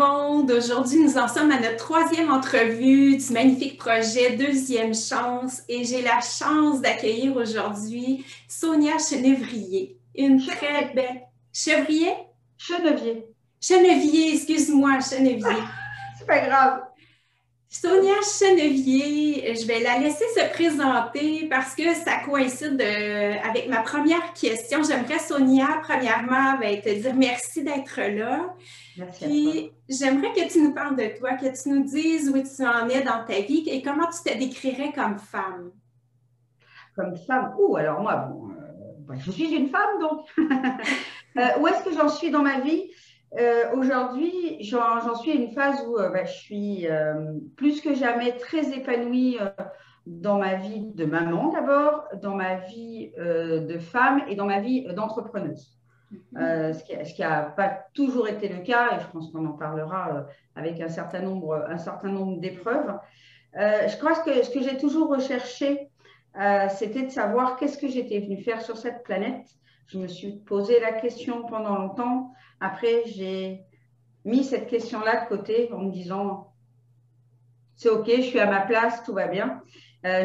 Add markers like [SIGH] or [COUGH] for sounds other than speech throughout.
Monde. Aujourd'hui, nous en sommes à notre troisième entrevue du magnifique projet Deuxième Chance et j'ai la chance d'accueillir aujourd'hui Sonia Chenevrier. Une très belle. Chevrier? Chenevier. Chenevier, excuse-moi, Chenevier. [LAUGHS] C'est pas grave. Sonia Chenevier, je vais la laisser se présenter parce que ça coïncide euh, avec ma première question. J'aimerais, Sonia, premièrement, ben, te dire merci d'être là. Merci. Puis, j'aimerais que tu nous parles de toi, que tu nous dises où tu en es dans ta vie et comment tu te décrirais comme femme. Comme femme, ou alors moi, bon, euh, bah, je suis une femme donc. [LAUGHS] Euh, où est-ce que j'en suis dans ma vie? Euh, Aujourd'hui, j'en suis à une phase où bah, je suis plus que jamais très épanouie dans ma vie de maman d'abord, dans ma vie de femme et dans ma vie d'entrepreneuse. Euh, ce qui n'a pas toujours été le cas, et je pense qu'on en parlera euh, avec un certain nombre, un certain nombre d'épreuves. Euh, je crois que ce que j'ai toujours recherché, c'était de savoir qu'est-ce que j'étais venue faire sur cette planète. Je me suis posé la question pendant longtemps. Après, j'ai mis cette question-là de côté en me disant, c'est OK, je suis à ma place, tout va bien.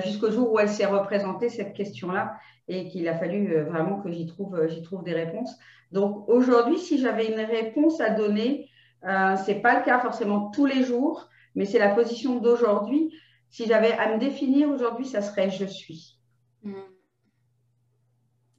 Jusqu'au jour où elle s'est représentée, cette question-là, et qu'il a fallu vraiment que j'y trouve, j'y trouve des réponses. Donc aujourd'hui, si j'avais une réponse à donner, euh, ce n'est pas le cas forcément tous les jours, mais c'est la position d'aujourd'hui. Si j'avais à me définir aujourd'hui, ça serait je suis. Hmm.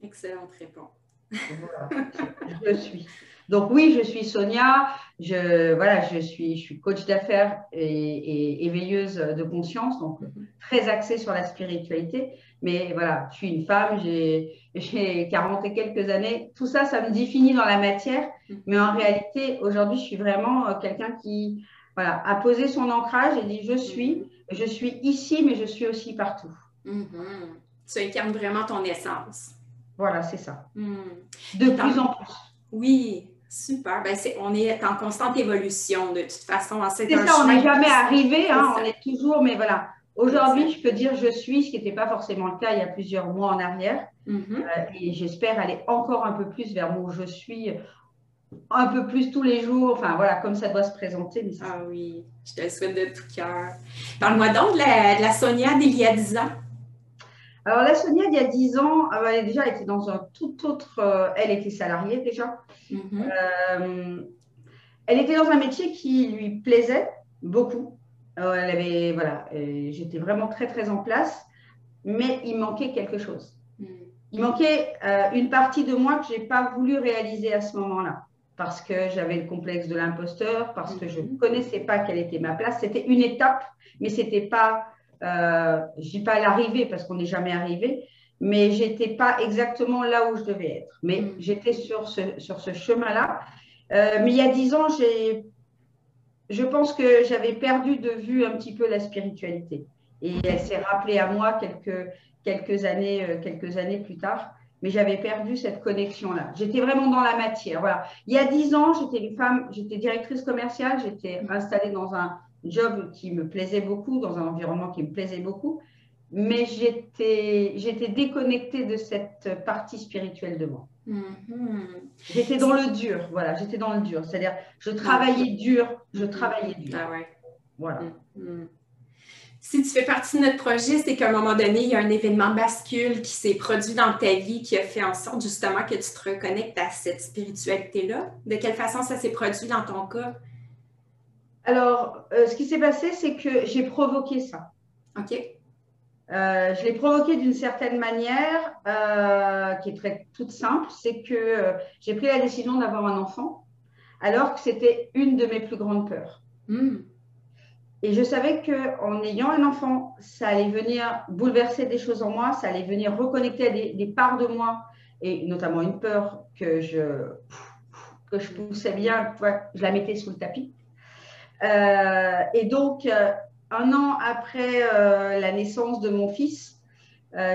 Excellente réponse. Je suis. Donc oui, je suis Sonia, je, voilà, je, suis, je suis coach d'affaires et, éveilleuse de conscience, donc très axée sur la spiritualité. Mais voilà, je suis une femme, j'ai 40 et quelques années. Tout ça, ça me définit dans la matière. Mais en réalité, aujourd'hui, je suis vraiment euh, quelqu'un qui voilà, a posé son ancrage et dit je suis, je suis ici, mais je suis aussi partout. Tu incarnes vraiment ton essence. Voilà, c'est ça. De plus en plus. Oui, Super. Ben, on est en constante évolution de toute façon. C'est ça, on n'est jamais arrivé, hein, on est toujours, mais voilà. Aujourd'hui, je peux dire je suis, ce qui n'était pas forcément le cas il y a plusieurs mois en arrière. Mm-hmm. Euh, et j'espère aller encore un peu plus vers mon je suis, un peu plus tous les jours, enfin voilà, comme ça doit se présenter. ah oui, je te le souhaite de tout cœur. Parle-moi donc de la, de la Sonia d'il y a 10 ans. Alors, la Sonia, il y a 10 ans, ah bah, elle, déjà, était dans un tout autre. Euh, elle était salariée déjà. Mhm. Euh, elle était dans un métier qui lui plaisait beaucoup. Euh, elle avait, voilà, j'étais vraiment très, très en place, mais il manquait quelque chose. Mhm. Il manquait une partie de moi que je n'ai pas voulu réaliser à ce moment-là parce que j'avais le complexe de l'imposteur, parce que je ne mhm. connaissais pas quelle était ma place. C'était une étape, mais ce n'était pas euh, je ne dis pas l'arrivée parce qu'on n'est jamais arrivé, mais j'étais pas exactement là où je devais être. Mais mm. j'étais sur ce, sur ce chemin-là. Euh, mais il y a dix ans, j'ai, je pense que j'avais perdu de vue un petit peu la spiritualité. Et elle s'est rappelée à moi quelques, quelques, années, euh, quelques années plus tard. Mais j'avais perdu cette connexion-là. J'étais vraiment dans la matière. Voilà. Il y a dix ans, j'étais une femme, j'étais directrice commerciale, j'étais installée dans un, job qui me plaisait beaucoup, dans un environnement qui me plaisait beaucoup, mais j'étais, j'étais déconnectée de cette partie spirituelle de moi. Mm-hmm. J'étais dans le dur, voilà, j'étais dans le dur. C'est-à-dire, je travaillais dur, je travaillais dur. Ah ouais. Voilà. Mm-hmm. Si tu fais partie de notre projet, c'est qu'à un moment donné, il y a un événement bascule qui s'est produit dans ta vie qui a fait en sorte justement que tu te reconnectes à cette spiritualité-là. De quelle façon ça s'est produit dans ton cas? Alors, euh, ce qui s'est passé, c'est que j'ai provoqué ça. OK. Euh, je l'ai provoqué d'une certaine manière euh, qui est très toute simple. C'est que j'ai pris la décision d'avoir un enfant alors que c'était une de mes plus grandes peurs. Hmm. Et je savais qu'en ayant un enfant, ça allait venir bouleverser des choses en moi, ça allait venir reconnecter à des, parts de moi, et notamment une peur que je, que je poussais bien, je la mettais sous le tapis. Euh, et donc, euh, un an après euh, la naissance de mon fils,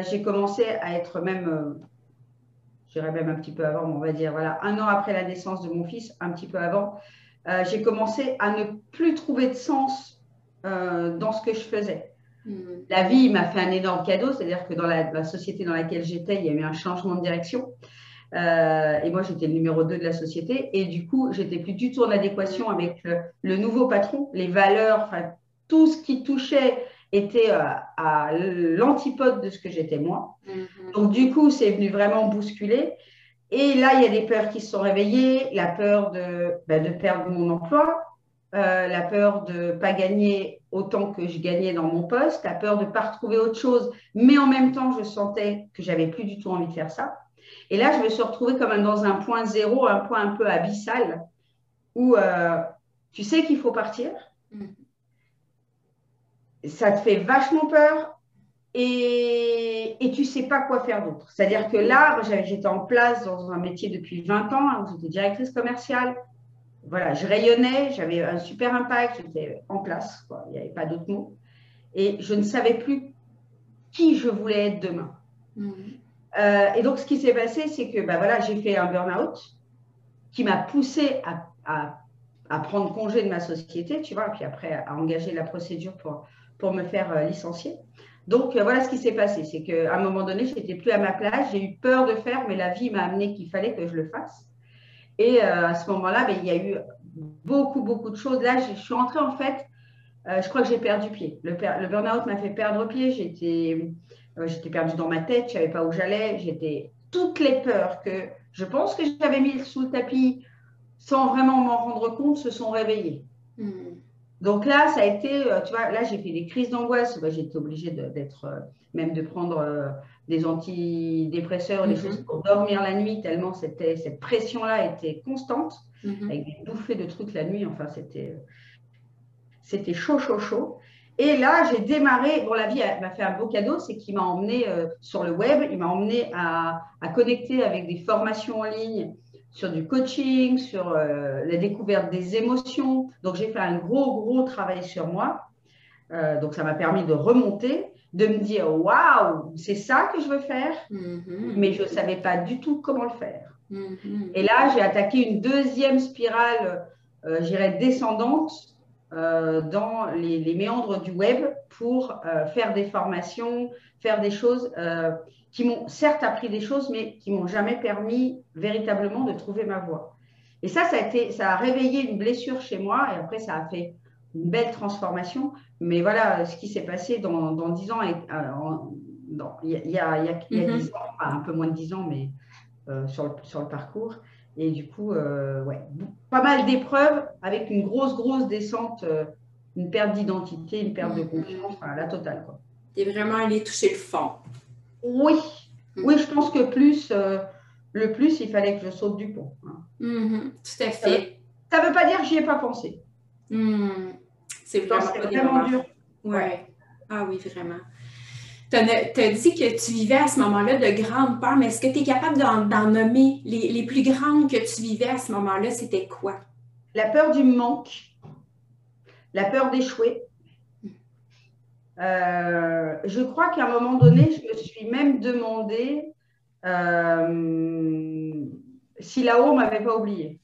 j'ai commencé à être même, je dirais même un petit peu avant, on va dire, voilà, un an après la naissance de mon fils, un petit peu avant, j'ai commencé à ne plus trouver de sens dans ce que je faisais. Hmm. La vie m'a fait un énorme cadeau, c'est-à-dire que dans la, société dans laquelle j'étais, il y a eu un changement de direction. Euh, et moi, j'étais le numéro 2 de la société. Et du coup, j'étais plus du tout en adéquation avec le, nouveau patron, les valeurs, enfin, tout ce qui touchait était euh, à, l'antipode de ce que j'étais moi. Mm-hmm. Donc, du coup, c'est venu vraiment bousculer. Et là, il y a des peurs qui se sont réveillées, la peur de, ben, de perdre mon emploi, euh, la peur de ne pas gagner autant que je gagnais dans mon poste, la peur de ne pas retrouver autre chose, mais en même temps, je sentais que j'avais plus du tout envie de faire ça. Et là, je me suis retrouvée comme dans un point zéro, un point un peu abyssal, où euh, tu sais qu'il faut partir. Mm. Ça te fait vachement peur et, et tu sais pas quoi faire d'autre. C'est-à-dire que là, j'étais en place dans un métier depuis 20 ans, hein, j'étais directrice commerciale voilà, je rayonnais, j'avais un super impact, j'étais en place, il n'y avait pas d'autre mot. Et je ne savais plus qui je voulais être demain. Mm. Euh, et donc, ce qui s'est passé, c'est que bah, voilà, j'ai fait un burn-out qui m'a poussé à, prendre congé de ma société, tu vois, puis après à engager la procédure pour, pour me faire euh, licencier. Donc, euh, voilà ce qui s'est passé. C'est qu'à un moment donné, je n'étais plus à ma place, j'ai eu peur de faire, mais la vie m'a amené qu'il fallait que je le fasse. Et à ce moment-là, ben, il y a eu beaucoup, beaucoup de choses. Là, je, suis rentrée en fait, je crois que j'ai perdu pied. Le, le burn-out m'a fait perdre pied. J'étais, j'étais perdue dans ma tête, je ne savais pas où j'allais. J'étais toutes les peurs que je pense que j'avais mis sous le tapis sans vraiment m'en rendre compte se sont réveillées. Hmm. Donc là, ça a été, tu vois, là, j'ai fait des crises d'angoisse. J'étais obligée d'être, même de prendre des antidépresseurs, des mhm. choses pour dormir la nuit, tellement c'était, cette pression-là était constante, mhm. avec des bouffées de trucs la nuit. Enfin, c'était, c'était chaud, chaud, chaud. Et là, j'ai démarré. Bon, la vie m'a fait un beau cadeau, c'est qu'il m'a emmené euh, sur le web, il m'a emmené à, à, connecter avec des formations en ligne sur du coaching, sur euh, la découverte des émotions. Donc, j'ai fait un gros, gros travail sur moi. Euh, donc, ça m'a permis de remonter de me dire waouh, c'est ça que je veux faire, mm-hmm. mais je ne savais pas du tout comment le faire. Mm-hmm. Et là, j'ai attaqué une deuxième spirale, j'irais descendante, dans les, méandres du web pour euh, faire des formations, faire des choses qui m'ont certes appris des choses, mais qui m'ont jamais permis véritablement de trouver ma voie. Et ça, ça a, été, ça a réveillé une blessure chez moi, et après, ça a fait une belle transformation. Mais voilà, ce qui s'est passé dans, dans 10 ans, il y, a, il y a, il y a 10 mhm. ans, un peu moins de 10 ans, mais euh, sur, le, sur le parcours. Et du coup, euh, ouais, pas mal d'épreuves avec une grosse, grosse descente, euh, une perte d'identité, une perte de confiance, enfin, la totale. Tu es vraiment allé toucher le fond. Oui, mhm. oui, je pense que plus, le plus, il fallait que je saute du pont. Hein. tout à fait. Ça ne veut pas dire que j'y ai pas pensé. Hmm. C'est vraiment, dur. Ouais. Ah oui, vraiment. Tu as, dit que tu vivais à ce moment-là de grandes peurs, mais est-ce que tu es capable d'en nommer les, plus grandes que tu vivais à ce moment-là? C'était quoi? La peur du manque, la peur d'échouer. Euh, je crois qu'à un moment donné, je me suis même demandé euh, si là-haut ne m'avait pas oublié.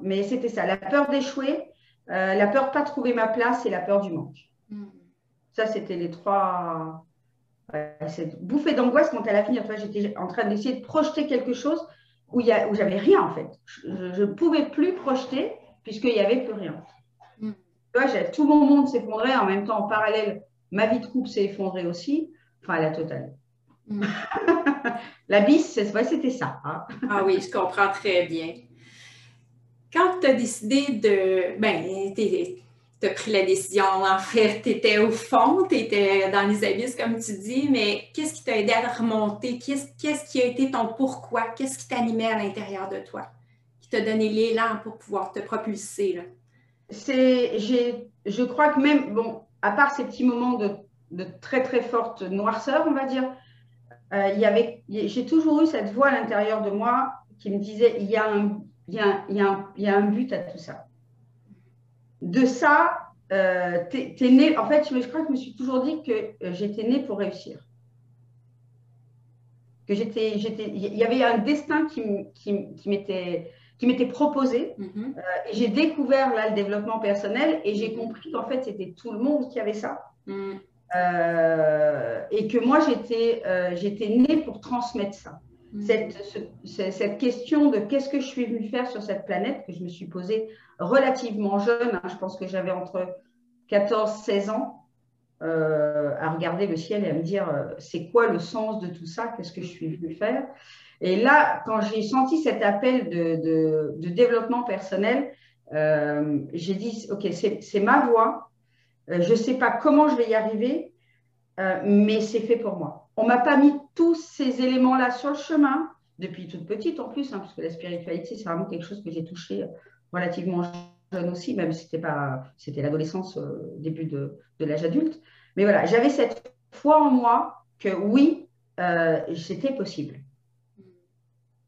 Mais c'était ça, la peur d'échouer, euh, la peur de ne pas trouver ma place et la peur du manque. Hmm. Ça, c'était les trois. cette bouffée d'angoisse quand elle a fini. J'étais en train d'essayer de projeter quelque chose où, il où j'avais rien en fait. Je ne pouvais plus projeter puisqu'il n'y avait plus rien. Hmm. tout mon monde s'effondrait en même temps, en parallèle, ma vie de couple s'est effondrée aussi. Enfin, la totale. Hmm. [LAUGHS] la bis, c'était ça. Hein. ah oui, je comprends très bien. Quand tu as décidé de. Ben, tu as pris la décision, en fait, tu étais au fond, tu étais dans les abysses, comme tu dis, mais qu'est-ce qui t'a aidé à remonter? Qu'est-ce qui a été ton pourquoi? Qu'est-ce qui t'animait à l'intérieur de toi? Qui t'a donné l'élan pour pouvoir te propulser? C'est, je crois que même, bon, à part ces petits moments de, très, très forte noirceur, on va dire, euh, il j'ai toujours eu cette voix à l'intérieur de moi qui me disait, il y a un, il y, a, y a y a, un but à tout ça. De ça, euh, tu es, né. En fait, je, crois que je me suis toujours dit que euh, j'étais née pour réussir. Que j'étais, j'étais, il y avait un destin qui, qui, qui m'était qui m'était proposé. Mm-hmm. Euh, et j'ai découvert là le développement personnel et j'ai compris qu'en fait, c'était tout le monde qui avait ça. Mm. et que moi, j'étais j'étais née pour transmettre ça. Mm. Cette, question de qu'est-ce que je suis venue faire sur cette planète, que je me suis posée relativement jeune, hein, je pense que j'avais entre 14 16 ans, euh, à regarder le ciel et à me dire euh, c'est quoi le sens de tout ça, qu'est-ce que je suis venue faire? Et là, quand j'ai senti cet appel de, de, développement personnel, euh, j'ai dit ok, c'est ma voie, je ne sais pas comment je vais y arriver, mais c'est fait pour moi. On m'a pas mis tous ces éléments-là sur le chemin depuis toute petite en plus, hein, parce que la spiritualité, c'est vraiment quelque chose que j'ai touché relativement jeune aussi, même si c'était pas, c'était l'adolescence, début de, de l'âge adulte. Mais voilà, j'avais cette foi en moi que oui, euh, c'était possible.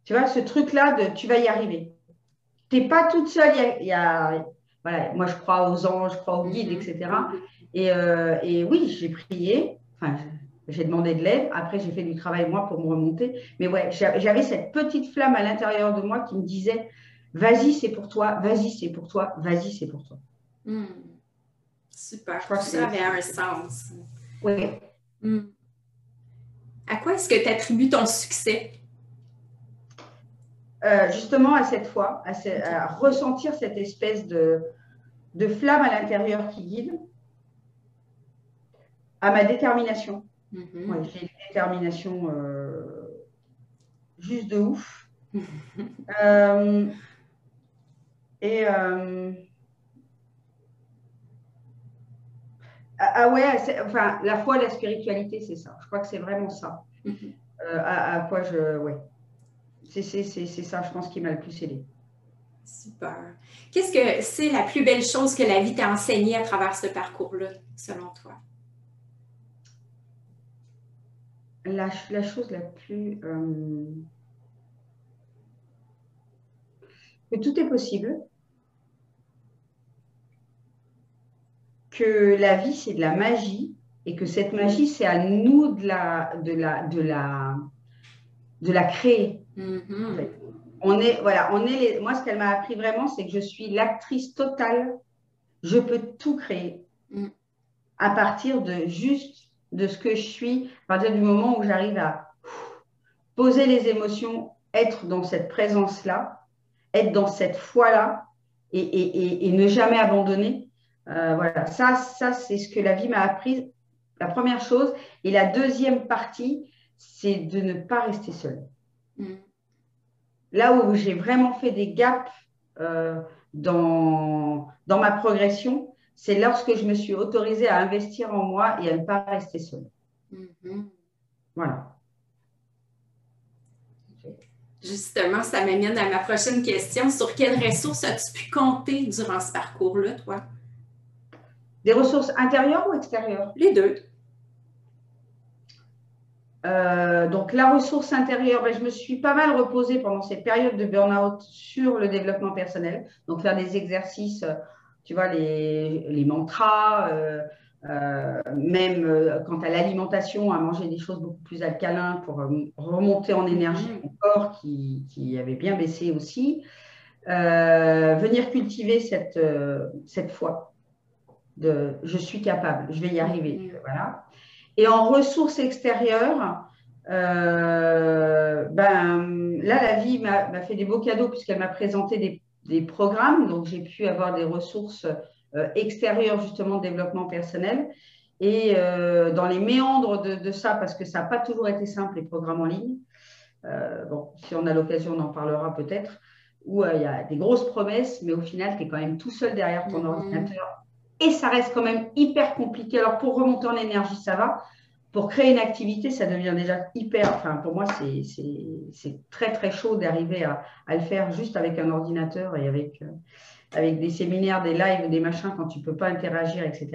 Tu vois, ce truc-là de tu vas y arriver. Tu n'es pas toute seule. Il y a, voilà, moi, je crois aux anges, je crois aux guides, mhm. etc. Euh, et, oui, j'ai prié. Enfin, j'ai demandé de l'aide. Après, j'ai fait du travail, moi, pour me remonter. Mais ouais, j'avais cette petite flamme à l'intérieur de moi qui me disait vas-y, c'est pour toi, vas-y, c'est pour toi, vas-y, c'est pour toi. Hmm. Super. Je crois que ça avait un sens. Oui. Hmm. À quoi est-ce que tu attribues ton succès? Euh, justement à cette fois, à, ressentir cette espèce de, de flamme à l'intérieur qui guide, à ma détermination. Mm-hmm. J'ai une détermination euh, juste de ouf. [LAUGHS] Euh, et Ah, ah ouais, enfin, la foi, la spiritualité, c'est ça. Je crois que c'est vraiment ça. Mhm. Euh, à, quoi je. Ouais. C'est ça, je pense, qui m'a le plus aidé. Super. Qu'est-ce que c'est la plus belle chose que la vie t'a enseigné à travers ce parcours-là, selon toi? La, la chose la plus. Euh, que tout est possible. que la vie, c'est de la magie et que cette magie, c'est à nous de la, de la, de la, de la créer. Mm-hmm. On est, voilà, on est les, moi, ce qu'elle m'a appris vraiment, c'est que je suis l'actrice totale. Je peux tout créer mm. à partir de juste de ce que je suis, à partir du moment où j'arrive à poser les émotions, être dans cette présence-là, être dans cette foi-là et, et, et, ne jamais abandonner. Euh, voilà, ça, ça c'est ce que la vie m'a appris, la première chose. Et la deuxième partie, c'est de ne pas rester seule. Mm. Là où j'ai vraiment fait des gaps euh, dans, dans ma progression, c'est lorsque je me suis autorisée à investir en moi et à ne pas rester seule. Mm-hmm. Voilà. Justement, ça m'amène à ma prochaine question. Sur quelles ressources as-tu pu compter durant ce parcours-là, toi? Des ressources intérieures ou extérieures? Les deux. Euh, donc la ressource intérieure, ben, je me suis pas mal reposée pendant cette période de burn-out sur le développement personnel. Donc faire des exercices, tu vois, les, mantras, euh, euh, même quant à l'alimentation, à manger des choses beaucoup plus alcalines pour remonter en énergie mon corps qui, qui avait bien baissé aussi. venir cultiver cette, cette foi de je suis capable, je vais y arriver. Mm. Voilà. Et en ressources extérieures, euh, ben, là, la vie m'a fait des beaux cadeaux puisqu'elle m'a présenté des, des, programmes. Donc, j'ai pu avoir des ressources euh, extérieures, justement, de développement personnel. Et euh, dans les méandres de, de ça, parce que ça n'a pas toujours été simple, les programmes en ligne. bon, si on a l'occasion, on en parlera peut-être. Où il y a des grosses promesses, mais au final, tu es quand même tout seul derrière ton mm. ordinateur et ça reste quand même hyper compliqué. Alors pour remonter en énergie, ça va. Pour créer une activité, ça devient déjà hyper. Enfin, pour moi, c'est très très chaud d'arriver à, le faire juste avec un ordinateur et avec, euh, avec des séminaires, des lives, des machins quand tu ne peux pas interagir, etc.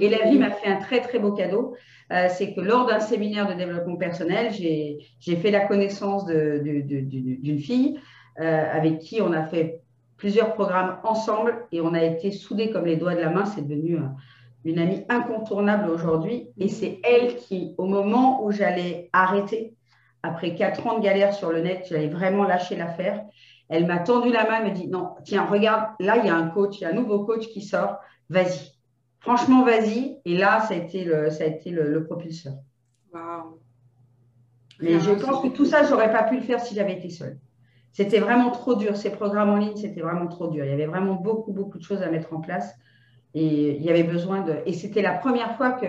Et la vie m'a fait un très très beau cadeau. Euh, c'est que lors d'un séminaire de développement personnel, j'ai fait la connaissance d'une fille euh, avec qui on a fait plusieurs programmes ensemble et on a été soudés comme les doigts de la main. C'est devenu une amie incontournable aujourd'hui. Et c'est elle qui, au moment où j'allais arrêter, après quatre ans de galère sur le net, j'allais vraiment lâcher l'affaire. Elle m'a tendu la main, elle me dit Non, tiens, regarde, là, il y a un coach, il y a un nouveau coach qui sort, vas-y. franchement, vas-y. Et là, ça a été le, ça a été le, propulseur. Mais je pense que tout ça, je n'aurais pas pu le faire si j'avais été seule. C'était vraiment trop dur. Ces programmes en ligne, c'était vraiment trop dur. Il y avait vraiment beaucoup, beaucoup de choses à mettre en place. Et il y avait besoin de. Et c'était la première fois que,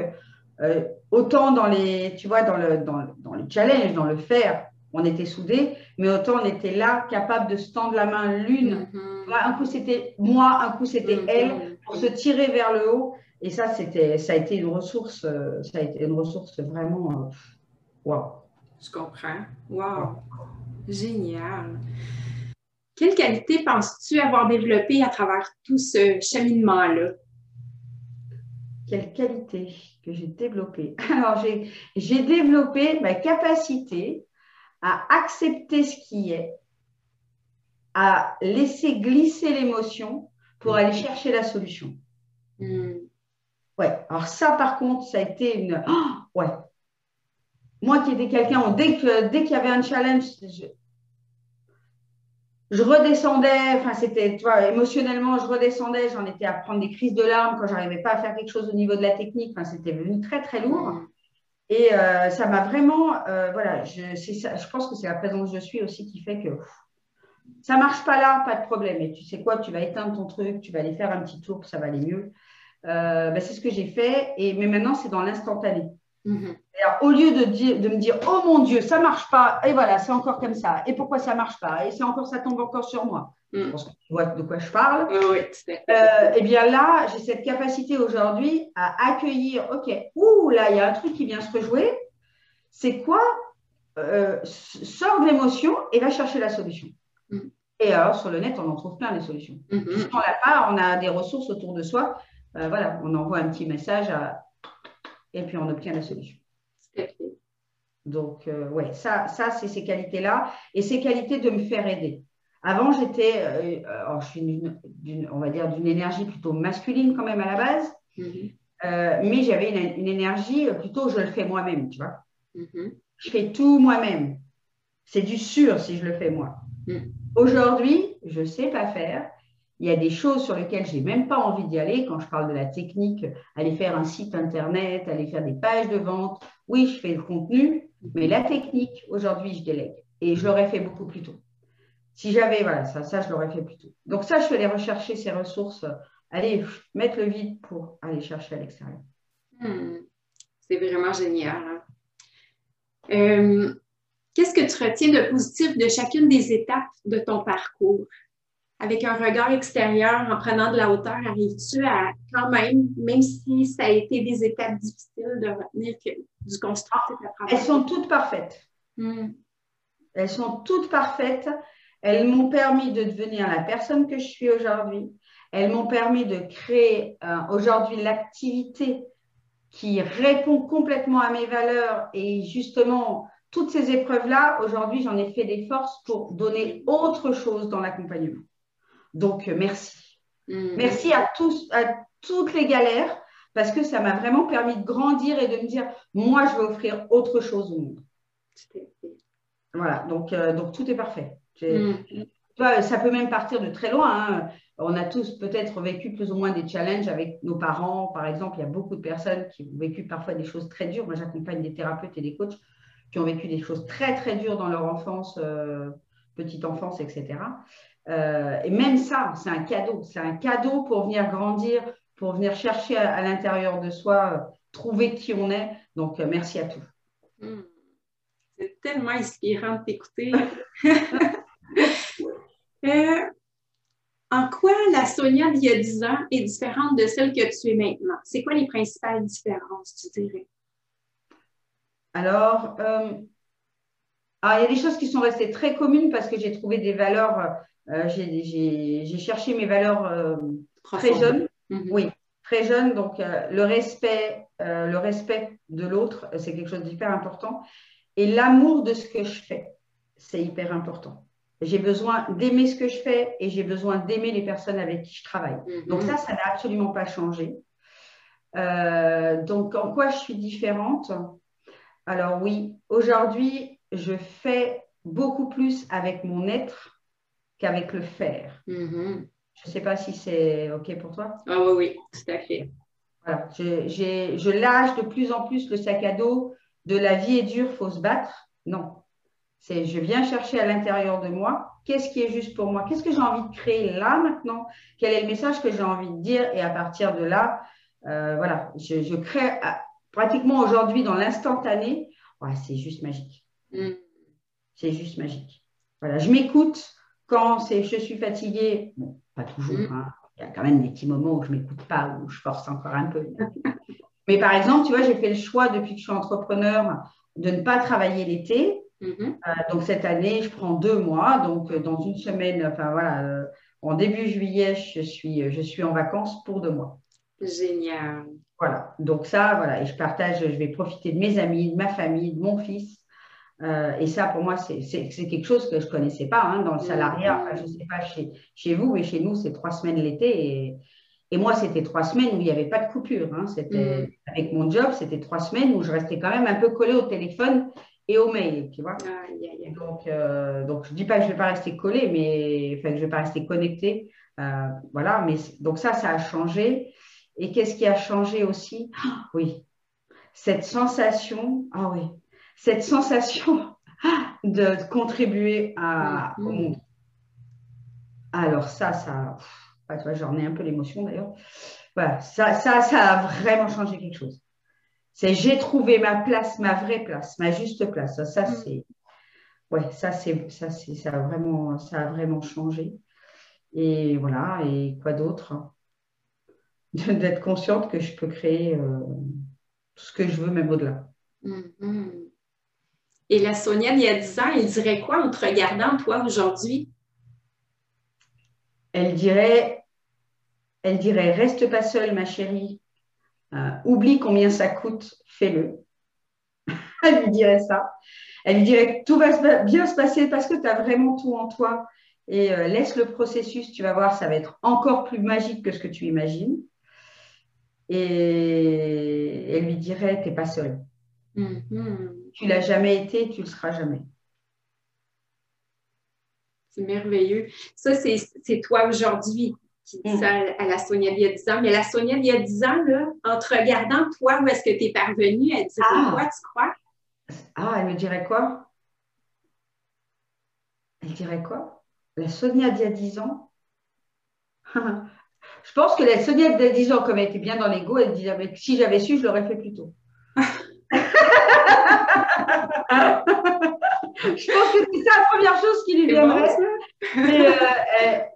euh, autant dans les, tu vois, dans le, dans, dans le challenge, dans le faire, on était soudés, mais autant on était là, capable de se tendre la main l'une. Mm-hmm. Un coup c'était moi, un coup c'était mm-hmm. elle, pour se tirer vers le haut. Et ça, c'était, ça a été une ressource, euh, ça a été une ressource vraiment, euh, waouh. Je comprends. Waouh. Génial. Quelle qualité penses-tu avoir développée à travers tout ce cheminement-là? Quelle qualité que j'ai développée? [LAUGHS] Alors, j'ai développé ma capacité à accepter ce qui est, à laisser glisser l'émotion pour aller chercher la solution. Hmm. Ouais, alors ça, par contre, ça a été une. Oh, [GASPS] ouais. Moi qui étais quelqu'un, dès qu'il dès qu'il y avait un challenge, je, redescendais, enfin, c'était, tu vois, émotionnellement, je redescendais, j'en étais à prendre des crises de larmes quand j'arrivais pas à faire quelque chose au niveau de la technique. Enfin, c'était devenu très, très lourd. Et euh, ça m'a vraiment, euh, voilà, je, je pense que c'est la présence je suis aussi qui fait que ça marche pas là, pas de problème. Et tu sais quoi, tu vas éteindre ton truc, tu vas aller faire un petit tour, ça va aller mieux. Euh, ben, c'est ce que j'ai fait. Et, mais maintenant, c'est dans l'instantané. Au lieu de, dire, de me dire, oh mon Dieu, ça marche pas, et voilà, c'est encore comme ça, et pourquoi ça marche pas, et c'est encore, ça tombe encore sur moi. Je pense que tu vois de quoi je parle. Oui, euh, et bien là, j'ai cette capacité aujourd'hui à accueillir, ok, ouh, là, il y a un truc qui vient se rejouer. C'est quoi euh, Sors de l'émotion et va chercher la solution. Mm. Et alors, sur le net, on en trouve plein les solutions. Mm-hmm. Si on l'a pas, on a des ressources autour de soi. Euh, voilà, on envoie un petit message et puis on obtient la solution. Donc, euh, ouais, ça, ça c'est ces qualités-là. Et ces qualités de me faire aider. Avant, j'étais, euh, je suis on va dire, d'une énergie plutôt masculine quand même à la base, mm-hmm. euh, mais j'avais une, énergie plutôt, je le fais moi-même, tu vois. Mm-hmm. Je fais tout moi-même. C'est du sûr si je le fais moi. Mm. Aujourd'hui, je ne sais pas faire. Il y a des choses sur lesquelles je n'ai même pas envie d'y aller. Quand je parle de la technique, aller faire un site internet, aller faire des pages de vente. Oui, je fais le contenu, mais la technique, aujourd'hui, je délègue. Et je l'aurais fait beaucoup plus tôt. Si j'avais, voilà, ça, ça je l'aurais fait plus tôt. Donc ça, je suis allée rechercher ces ressources, aller mettre le vide pour aller chercher à l'extérieur. Hmm. C'est vraiment génial. Hein. Euh, qu'est-ce que tu retiens de positif de chacune des étapes de ton parcours? Avec un regard extérieur, en prenant de la hauteur, arrives-tu à quand même, même si ça a été des étapes difficiles, de retenir que du constat, Elles sont toutes parfaites. Hmm. Elles sont toutes parfaites. Elles m'ont permis de devenir la personne que je suis aujourd'hui. Elles m'ont permis de créer euh, aujourd'hui l'activité qui répond complètement à mes valeurs. Et justement, toutes ces épreuves-là, aujourd'hui, j'en ai fait des forces pour donner autre chose dans l'accompagnement. Donc, euh, merci. Mm. Merci à tous, à toutes les galères, parce que ça m'a vraiment permis de grandir et de me dire, moi, je vais offrir autre chose au monde. Voilà, donc, euh, donc tout est parfait. Mm. Ça peut même partir de très loin. Hein. On a tous peut-être vécu plus ou moins des challenges avec nos parents. Par exemple, il y a beaucoup de personnes qui ont vécu parfois des choses très dures. Moi, j'accompagne des thérapeutes et des coachs qui ont vécu des choses très, très dures dans leur enfance, euh, petite enfance, etc. Euh, et même ça, c'est un cadeau. C'est un cadeau pour venir grandir, pour venir chercher à, l'intérieur de soi, euh, trouver qui on est. Donc, merci à tous. Hmm. C'est tellement inspirant de t'écouter. [LAUGHS] Euh, en quoi la Sonia d'il y a 10 ans est différente de celle que tu es maintenant? C'est quoi les principales différences, tu dirais? Alors, euh, ah, il y a des choses qui sont restées très communes parce que j'ai trouvé des valeurs, euh, j'ai cherché mes valeurs très jeunes. Mhm. Oui, très jeunes. Donc, le respect, le respect de l'autre, c'est quelque chose d'hyper important. Et l'amour de ce que je fais, c'est hyper important. J'ai besoin d'aimer ce que je fais et j'ai besoin d'aimer les personnes avec qui je travaille. Mhm. Donc ça, ça n'a absolument pas changé. Euh, donc en quoi je suis différente? Alors oui, aujourd'hui, je fais beaucoup plus avec mon être qu'avec le faire. Mhm. Je ne sais pas si c'est OK pour toi. Ah oui, oui, tout à fait. Voilà, je lâche de plus en plus le sac à dos de la vie est dure, faut se battre. Non, c'est je viens chercher à l'intérieur de moi qu'est-ce qui est juste pour moi, qu'est-ce que j'ai envie de créer là maintenant, quel est le message que j'ai envie de dire? Et à partir de là, euh, voilà, je, crée pratiquement aujourd'hui dans l'instantané, c'est juste magique. Mm. C'est juste magique. Voilà, je m'écoute quand c'est je suis fatiguée, bon, pas toujours, mm. hein. il y a quand même des petits moments où je m'écoute pas, où je force encore un peu. [LAUGHS] Mais par exemple, tu vois, j'ai fait le choix depuis que je suis entrepreneur de ne pas travailler l'été. Mm-hmm. Euh, donc cette année, je prends deux mois. Donc euh, dans une semaine, enfin voilà, euh, en début juillet, je suis, je suis en vacances pour deux mois. Génial. Voilà. Donc ça, voilà, et je partage, je vais profiter de mes amis, de ma famille, de mon fils. Et ça, pour moi, c'est quelque chose que je ne connaissais pas hein, dans le salariat. Enfin, je ne sais pas chez, chez vous, mais chez nous, c'est trois semaines l'été. Et, et moi, c'était trois semaines où il n'y avait pas de coupure. Hein. Mm. Avec mon job, c'était trois semaines où je restais quand même un peu collée au téléphone et au mail, tu vois. Donc, euh, donc, je ne dis pas que je ne vais pas rester collée, mais enfin, que je ne vais pas rester connectée. Euh, voilà, mais donc ça, ça a changé. Et qu'est-ce qui a changé aussi? Ah, Oui, cette sensation, ah oui, cette sensation [LAUGHS] de contribuer à, au mm. monde. Alors ça, ça j'en ai un peu l'émotion d'ailleurs. Voilà, ça, ça, ça a vraiment changé quelque chose. C'est j'ai trouvé ma place, ma vraie place, ma juste place. Ça, mm. c'est, ouais, ça c'est, ça c'est, ça a vraiment, ça a vraiment changé. Et voilà. Et quoi d'autre [LAUGHS] D'être consciente que je peux créer euh, tout ce que je veux, même au-delà. Mm-hmm. Et la Sonia il y a 10 ans, elle dirait quoi en te regardant, toi, aujourd'hui? Elle dirait elle dirait Reste pas seule, ma chérie. Euh, oublie combien ça coûte, fais-le. [LAUGHS] elle lui dirait ça. Elle lui dirait Tout va bien se passer parce que tu as vraiment tout en toi. Et euh, laisse le processus, tu vas voir, ça va être encore plus magique que ce que tu imagines. Et elle lui dirait Tu n'es pas seule. Mm-hmm. Tu l'as jamais été, tu le seras jamais. C'est merveilleux. Ça, c'est toi aujourd'hui qui mm. ça à la Sonia il y a 10 ans. Mais la Sonia il y a 10 ans, là, en te regardant, toi, où est-ce que tu es parvenue, elle dirait ah. quoi, tu crois? Ah, elle me dirait quoi? Elle dirait quoi? La Sonia d'il y a 10 ans? je pense que la Sonia d'il y a 10 ans, comme elle était bien dans l'ego, elle disait si j'avais su, je l'aurais fait plus tôt. Je pense que c'est ça la première chose qui lui viendrait. Mais,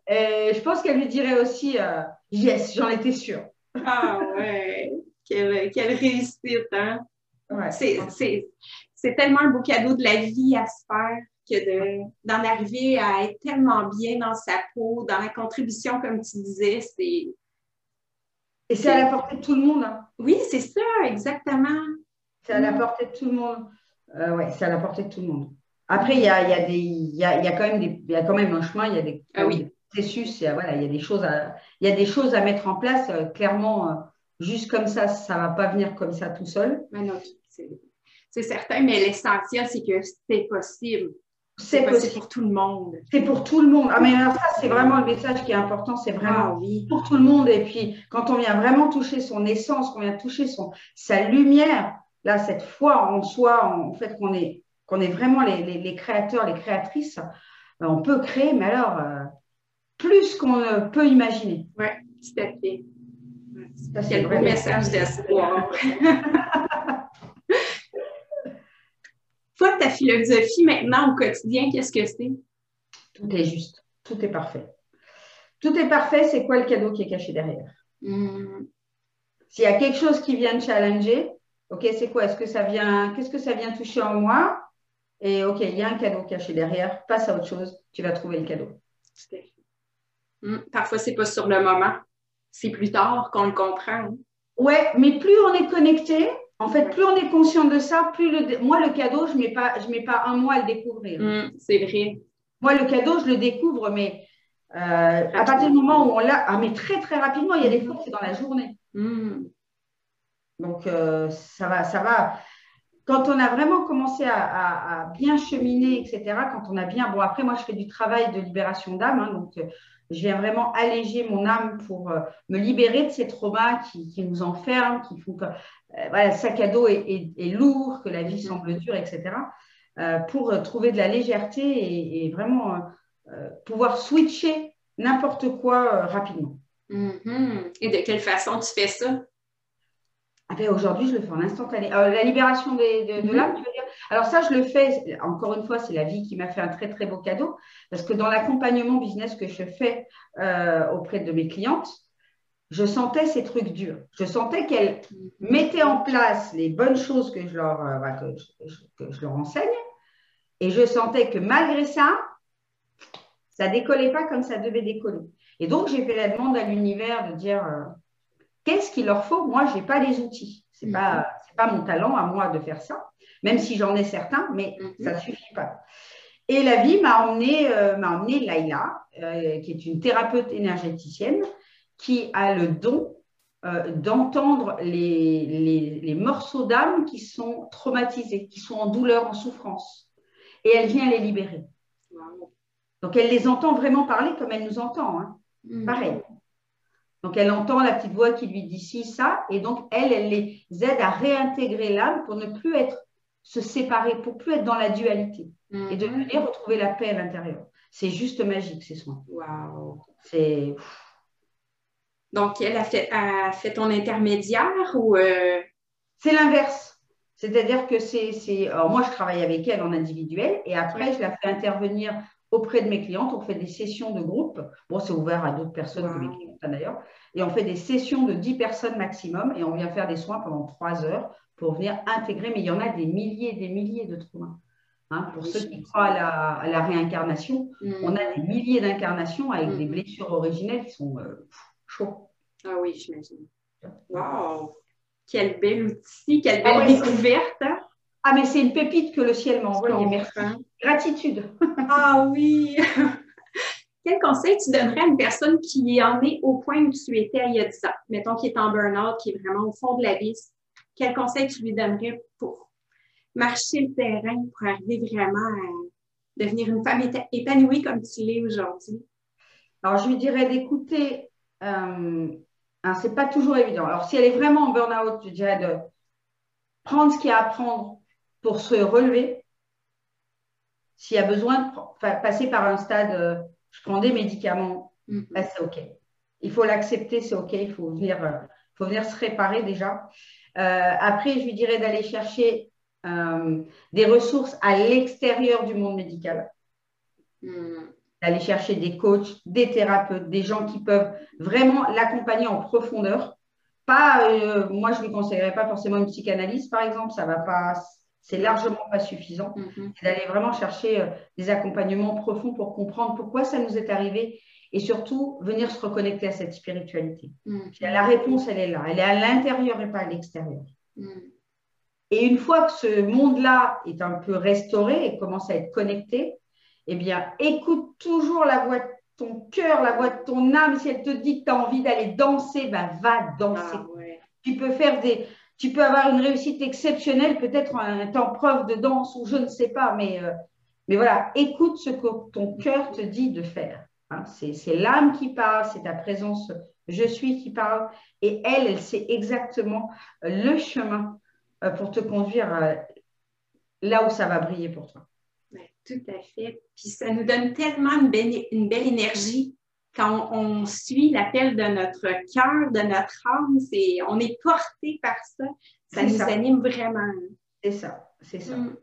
euh, je pense qu'elle lui dirait aussi euh, Yes, j'en étais sûre. ah ouais, quelle, quelle réussite, hein? C'est tellement un beau cadeau de la vie à se faire que d'en arriver à être tellement bien dans sa peau, dans la contribution, comme tu disais, c'est. Et c'est à la portée de tout le monde. Hein. Oui, c'est ça, exactement. C'est à la mm. portée de tout le monde. Euh, oui, c'est à la portée de tout le monde. Après, il y a, y, a y, a, y a, quand même des, y a quand même un chemin, il y a des, ah oui. processus, il y, a, voilà, y, a des choses à, y a des choses à mettre en place. Euh, clairement, euh, juste comme ça, ça ne va pas venir comme ça tout seul. non, c'est certain, mais l'essentiel, c'est que c'est possible. C'est possible pour tout le monde. C'est pour tout le monde. Ah, mais ça, c'est vraiment le message qui est important. C'est vraiment ah pour tout le monde. Et puis, quand on vient vraiment toucher son essence, qu'on vient toucher son, sa lumière, là, cette foi en soi, en fait, qu'on est, qu'on est vraiment les, créateurs, les créatrices, euh, on peut créer, mais alors, euh, plus qu'on ne peut imaginer. Oui, tout à fait. C'est le message d'espoir. [LAUGHS] Toi, ta philosophie maintenant au quotidien, qu'est-ce que c'est? Tout est juste. Tout est parfait. Tout est parfait, c'est quoi le cadeau qui est caché derrière? Hmm. S'il y a quelque chose qui vient de challenger, OK, c'est quoi? Est-ce que ça vient, qu'est-ce que ça vient toucher en moi? Et OK, il y a un cadeau caché derrière, passe à autre chose, tu vas trouver le cadeau. Hmm, parfois, c'est pas sur le moment. C'est plus tard qu'on le comprend. Hein. Ouais, mais plus on est connecté, en fait, plus on est conscient de ça, plus le moi, le cadeau, je ne mets, pas, je mets pas un mois à le découvrir. Hmm, c'est vrai. Moi, le cadeau, je le découvre, mais euh, à partir du moment où on l'a, ah, mais très, très rapidement, il y a des fois, c'est dans la journée. Hmm. Donc, euh, ça va, ça va. quand on a vraiment commencé à, bien cheminer, etc., quand on a bien. Bon, après, moi, je fais du travail de libération d'âme, hein, donc euh, je viens vraiment alléger mon âme pour euh, me libérer de ces traumas qui, nous enferment, qui font que voilà, le sac à dos est, lourd, que la vie semble dure, etc., pour trouver de la légèreté et, vraiment pouvoir switcher n'importe quoi rapidement. Mm-hmm. Et de quelle façon tu fais ça? Ben, aujourd'hui, je le fais en instantané. Euh, la libération de, de mhm. l'âme, tu veux dire? Alors ça, je le fais, encore une fois, c'est la vie qui m'a fait un très, très beau cadeau, parce que dans l'accompagnement business que je fais euh, auprès de mes clientes, je sentais ces trucs durs. Je sentais qu'elles mettaient en place les bonnes choses que je leur, euh, que, je, leur enseigne, et je sentais que malgré ça, ça décollait pas comme ça devait décoller. Et donc, j'ai fait la demande à l'univers de dire Qu'est-ce qu'il leur faut? Moi, je n'ai pas les outils. Ce n'est pas, pas mon talent à moi de faire ça, même si j'en ai certains, mais mhm. ça ne suffit pas. Et la vie m'a emmené, euh, m'a emmené Laïla, euh, qui est une thérapeute énergéticienne, qui a le don euh, d'entendre les, les, morceaux d'âme qui sont traumatisés, qui sont en douleur, en souffrance. Et elle vient les libérer. Donc elle les entend vraiment parler comme elle nous entend. Hein. Mhm. Pareil. Donc, elle entend la petite voix qui lui dit ci, ça, et donc, elle, elle les aide à réintégrer l'âme pour ne plus être, se séparer, pour plus être dans la dualité et de mhm. venir retrouver la paix à l'intérieur. C'est juste magique, ces soins. Waouh! C'est. Donc, elle a fait, a fait ton intermédiaire ou. Euh? C'est l'inverse. C'est-à-dire que c'est. Alors, moi, je travaille avec elle en individuel et après, je la fais intervenir auprès de mes clientes. On fait des sessions de groupe. Bon, c'est ouvert à d'autres personnes que mes clientes d'ailleurs. Et on fait des sessions de 10 personnes maximum et on vient faire des soins pendant 3 heures pour venir intégrer. Mais il y en a des milliers et des milliers de traumas. Hein, pour ceux qui croient à la, réincarnation, mm. on a des milliers d'incarnations avec des blessures originelles qui sont euh, chauds. Ah oui, j'imagine. Waouh! Quel bel outil, quelle ah belle découverte! Hein. Ah, mais c'est une pépite que le ciel m'a envoyée. Merci. Gratitude. [LAUGHS] ah oui. Quel conseil tu donnerais à une personne qui en est au point où tu étais il y a 10 ans? Mettons qui est en burn-out, qui est vraiment au fond de la vie. Quel conseil tu lui donnerais pour marcher le terrain, pour arriver vraiment à devenir une femme épanouie comme tu l'es aujourd'hui? Alors, je lui dirais d'écouter. Euh, hein, c'est pas toujours évident. Alors, si elle est vraiment en burn-out, je dirais de prendre ce qu'il y a à prendre pour se relever. S'il y a besoin de passer par un stade, euh, je prends des médicaments, mm-hmm. ben, c'est OK. Il faut l'accepter, c'est OK. Il faut venir, euh, faut venir se réparer déjà. Euh, après, je lui dirais d'aller chercher des ressources à l'extérieur du monde médical. Mm. D'aller chercher des coachs, des thérapeutes, des gens qui peuvent vraiment l'accompagner en profondeur. Pas, moi, je ne lui conseillerais pas forcément une psychanalyse, par exemple, ça ne va pas, c'est largement pas suffisant. Mm-hmm. d'aller vraiment chercher euh, des accompagnements profonds pour comprendre pourquoi ça nous est arrivé et surtout venir se reconnecter à cette spiritualité. Mm-hmm. La réponse, elle est là. Elle est à l'intérieur et pas à l'extérieur. Mm. Et une fois que ce monde-là est un peu restauré et commence à être connecté, eh bien, écoute toujours la voix de ton cœur, la voix de ton âme. Si elle te dit que tu as envie d'aller danser, ben va danser. Ah, tu peux faire des, tu peux avoir une réussite exceptionnelle, peut-être un temps preuve de danse ou je ne sais pas, mais, euh, mais voilà, écoute ce que ton cœur te dit de faire. Hein. c'est l'âme qui parle, c'est ta présence, je suis qui parle, et elle, elle sait exactement le chemin euh, pour te conduire euh, là où ça va briller pour toi. tout à fait. Puis ça nous donne tellement une une belle énergie quand on, suit l'appel de notre cœur, de notre âme, c'est, on est porté par ça. Ça nous anime vraiment. C'est ça, c'est ça. Mm.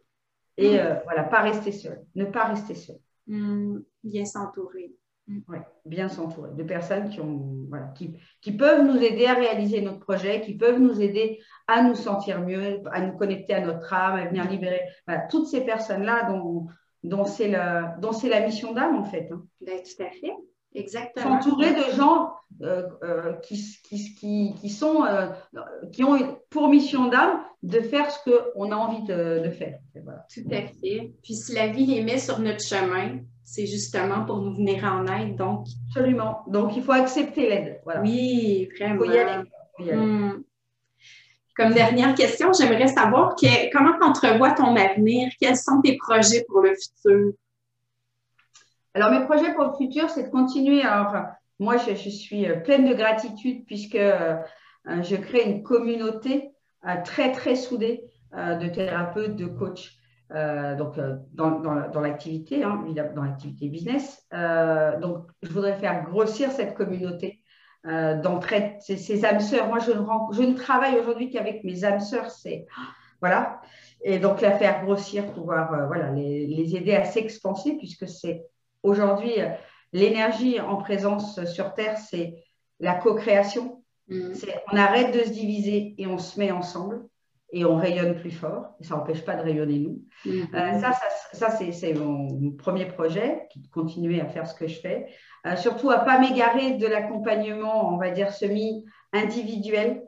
Et euh, voilà, pas rester seul. Ne pas rester seul. Mm. Bien s'entourer. Mm. Oui, bien s'entourer de personnes qui, ont, qui, qui, peuvent nous aider à réaliser notre projet, qui peuvent nous aider à nous sentir mieux, à nous connecter à notre âme, à venir libérer. Voilà, toutes ces personnes-là dont, dont c'est la, la mission d'âme, en fait. Hein. Ben, tout à fait. Exactement. S'entourer de gens euh, euh, qui, qui, qui, sont, euh, qui ont pour mission d'âme de faire ce qu'on a envie de, faire. Tout à fait. Puis si la vie les met sur notre chemin, c'est justement pour nous venir en aide. Donc, absolument. Donc, il faut accepter l'aide. Oui, vraiment. Il faut y aller. Hmm. comme dernière question, j'aimerais savoir comment tu entrevois ton avenir? Quels sont tes projets pour le futur? Alors, mes projets pour le futur, c'est de continuer. Alors, moi, je, suis euh, pleine de gratitude puisque euh, euh, je crée une communauté très, très soudée de thérapeutes, de coachs. donc, dans, l'activité, hein, dans l'activité business. donc, je voudrais faire grossir cette communauté d'entraide, ces, âmes sœurs. Moi, je ne, je ne travaille aujourd'hui qu'avec mes âmes sœurs. C'est voilà. Et donc, la faire grossir, pouvoir voilà, les, les aider à s'expanser, puisque c'est aujourd'hui l'énergie en présence sur Terre, c'est la co-création. Mm. On arrête de se diviser et on se met ensemble et on rayonne plus fort. Et ça n'empêche pas de rayonner nous. Mm. Euh, ça, ça, c'est mon, premier projet, qui continuer à faire ce que je fais. Euh, surtout à ne pas m'égarer de l'accompagnement, on va dire, semi-individuel.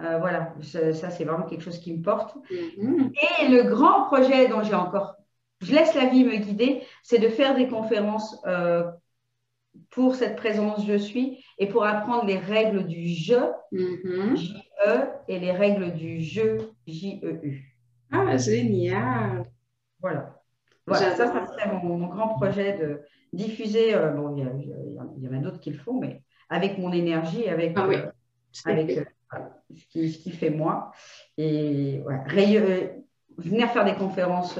Euh, voilà, ça, c'est vraiment quelque chose qui me porte. Mm. Et le grand projet dont j'ai encore, je laisse la vie me guider, c'est de faire des conférences pour cette présence je suis et pour apprendre les règles du je, mm-hmm. J-E, et les règles du je, J-E-U. Ah, génial! Voilà. voilà ça, ça serait mon, grand projet de diffuser. Euh, bon, il y, en a d'autres qui le font, mais avec mon énergie, avec, ah euh, avec euh, ce, qui, ce, qui, fait moi. Et venir faire des conférences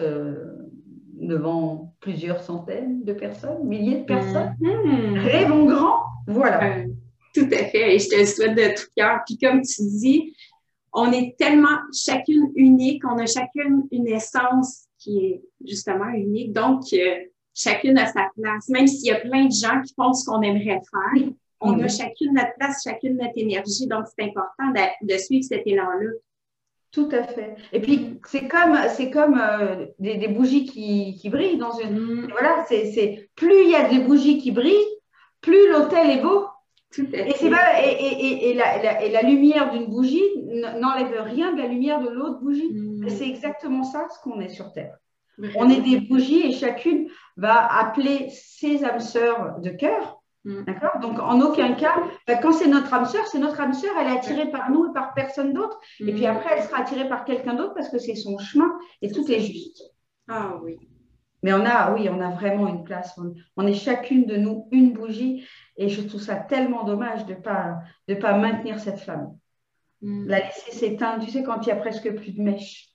devant plusieurs centaines de personnes, milliers de personnes. Mmh. Rêvons grand, voilà. tout à fait, et je te le souhaite de tout cœur. Puis comme tu dis, on est tellement chacune unique, on a chacune une essence qui est justement unique. Donc, euh, chacune a sa place. Même s'il y a plein de gens qui font ce qu'on aimerait faire, on a chacune notre place, chacune notre énergie. Donc, c'est important de suivre cet élan-là. Tout à fait. Et puis, c'est comme, c'est comme euh, des, bougies qui, qui, brillent dans une. Mm. Voilà, c'est, plus il y a des bougies qui brillent, plus l'hôtel est beau. Et, c'est pas, et, et, et, la, et, la, lumière d'une bougie n'enlève rien de la lumière de l'autre bougie. Mm. C'est exactement ça ce qu'on est sur Terre. On est des bougies et chacune va appeler ses âmes sœurs de cœur. D'accord? Donc, en aucun cas, bah, quand c'est notre âme sœur, c'est notre âme sœur, elle est attirée par nous et par personne d'autre. Et puis mm. après, elle sera attirée par quelqu'un d'autre parce que c'est son chemin et tout est juste. Ah oui. Mais on a, oui, on a vraiment une place. On, est chacune de nous une bougie et je trouve ça tellement dommage de ne pas, de pas maintenir cette flamme. Mm. La laisser s'éteindre, tu sais, quand il y a presque plus de mèche.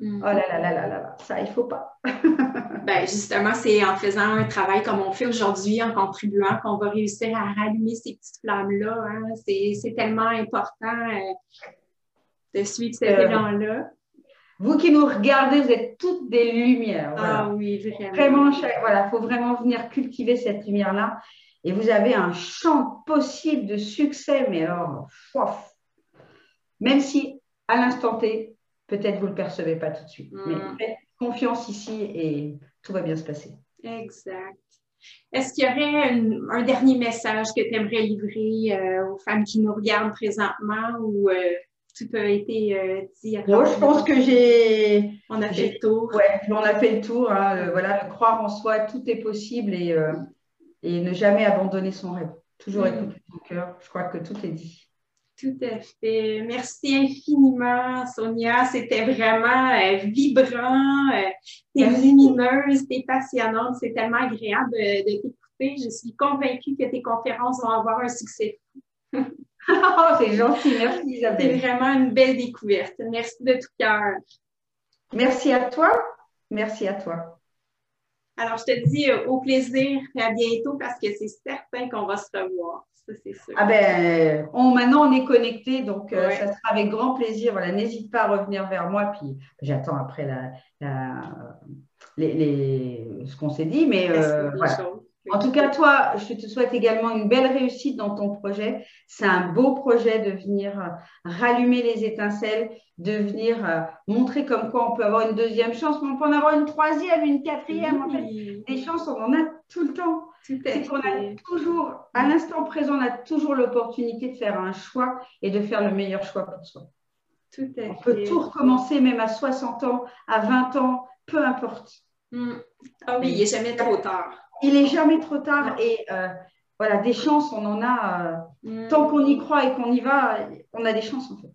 Oh là là là là là, ça, il ne faut pas. [LAUGHS] ben, justement, c'est en faisant un travail comme on fait aujourd'hui, en contribuant, qu'on va réussir à rallumer ces petites flammes-là. Hein. C'est tellement important euh, de suivre cet euh, élan-là. Vous qui nous regardez, vous êtes toutes des lumières. Ah oui, vraiment. voilà, il faut vraiment venir cultiver cette lumière-là. Et vous avez un champ possible de succès, mais alors, même si à l'instant T, peut-être vous ne le percevez pas tout de suite. Mais mm. faites confiance ici et tout va bien se passer. Exact. Est-ce qu'il y aurait un, dernier message que tu aimerais livrer euh, aux femmes qui nous regardent présentement ou euh, tout a été euh, dit? Moi, je pense que j'ai. On a fait le tour. Oui, on a fait le tour. Hein, voilà, croire en soi, tout est possible et, et ne jamais abandonner son rêve. Toujours mm. écouter son cœur. Je crois que tout est dit. Tout à fait. Merci infiniment, Sonia. C'était vraiment euh, vibrant. Euh, t'es lumineuse, t'es passionnante. C'est tellement agréable de, t'écouter. Je suis convaincue que tes conférences vont avoir un succès. [LAUGHS] oh, c'est gentil. Merci, Isabelle. C'est vraiment une belle découverte. Merci de tout cœur. Merci à toi. Merci à toi. Alors, je te dis euh, au plaisir et à bientôt parce que c'est certain qu'on va se revoir. Ah ben, on, maintenant on est connecté, donc euh, ça sera avec grand plaisir. Voilà, n'hésite pas à revenir vers moi, puis j'attends après la, les, ce qu'on s'est dit, mais euh, En tout cas, toi, je te souhaite également une belle réussite dans ton projet. C'est un beau projet de venir euh, rallumer les étincelles, de venir montrer comme quoi on peut avoir une deuxième chance, mais on peut en avoir une troisième, une quatrième. En fait, des chances, on en a tout le temps. C'est qu'on a toujours, à l'instant présent, on a toujours l'opportunité de faire un choix et de faire le meilleur choix pour soi. Tout on peut tout recommencer, même à 60 ans, à 20 ans, peu importe. Mm. Ah oui, il n'est jamais trop tard. Il n'est jamais trop tard et euh, voilà, des chances, on en a. Euh, mm. Tant qu'on y croit et qu'on y va, on a des chances en fait.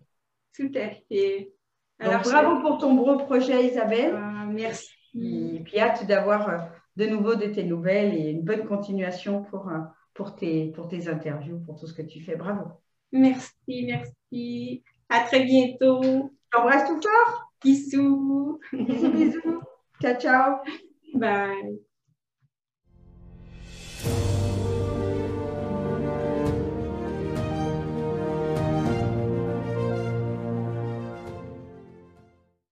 Tout à fait. Alors, bravo pour ton beau projet, Isabelle. Ah, merci. Et puis, hâte d'avoir euh, de nouveau de tes nouvelles et une bonne continuation pour, euh, pour, tes, pour tes interviews, pour tout ce que tu fais. Bravo. Merci, merci. À très bientôt. T'embrasse tout fort. Bisous. Bisous, bisous. Ciao, ciao. Bye.